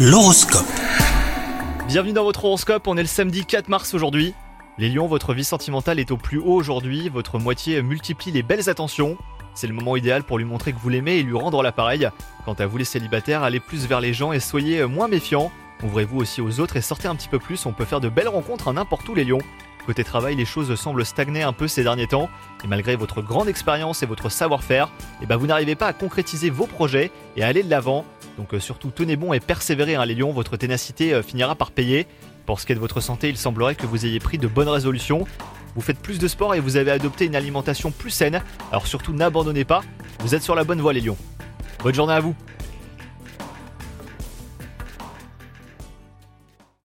L'horoscope. Bienvenue dans votre horoscope, on est le samedi 4 mars aujourd'hui. Les lions, votre vie sentimentale est au plus haut aujourd'hui, votre moitié multiplie les belles attentions. C'est le moment idéal pour lui montrer que vous l'aimez et lui rendre l'appareil. Quant à vous les célibataires, allez plus vers les gens et soyez moins méfiants. Ouvrez-vous aussi aux autres et sortez un petit peu plus, on peut faire de belles rencontres à n'importe où les lions. Côté travail, les choses semblent stagner un peu ces derniers temps, et malgré votre grande expérience et votre savoir-faire, eh ben vous n'arrivez pas à concrétiser vos projets et à aller de l'avant. Donc euh, surtout tenez bon et persévérez hein, les lions, votre ténacité euh, finira par payer. Pour ce qui est de votre santé, il semblerait que vous ayez pris de bonnes résolutions. Vous faites plus de sport et vous avez adopté une alimentation plus saine, alors surtout n'abandonnez pas, vous êtes sur la bonne voie les lions. Bonne journée à vous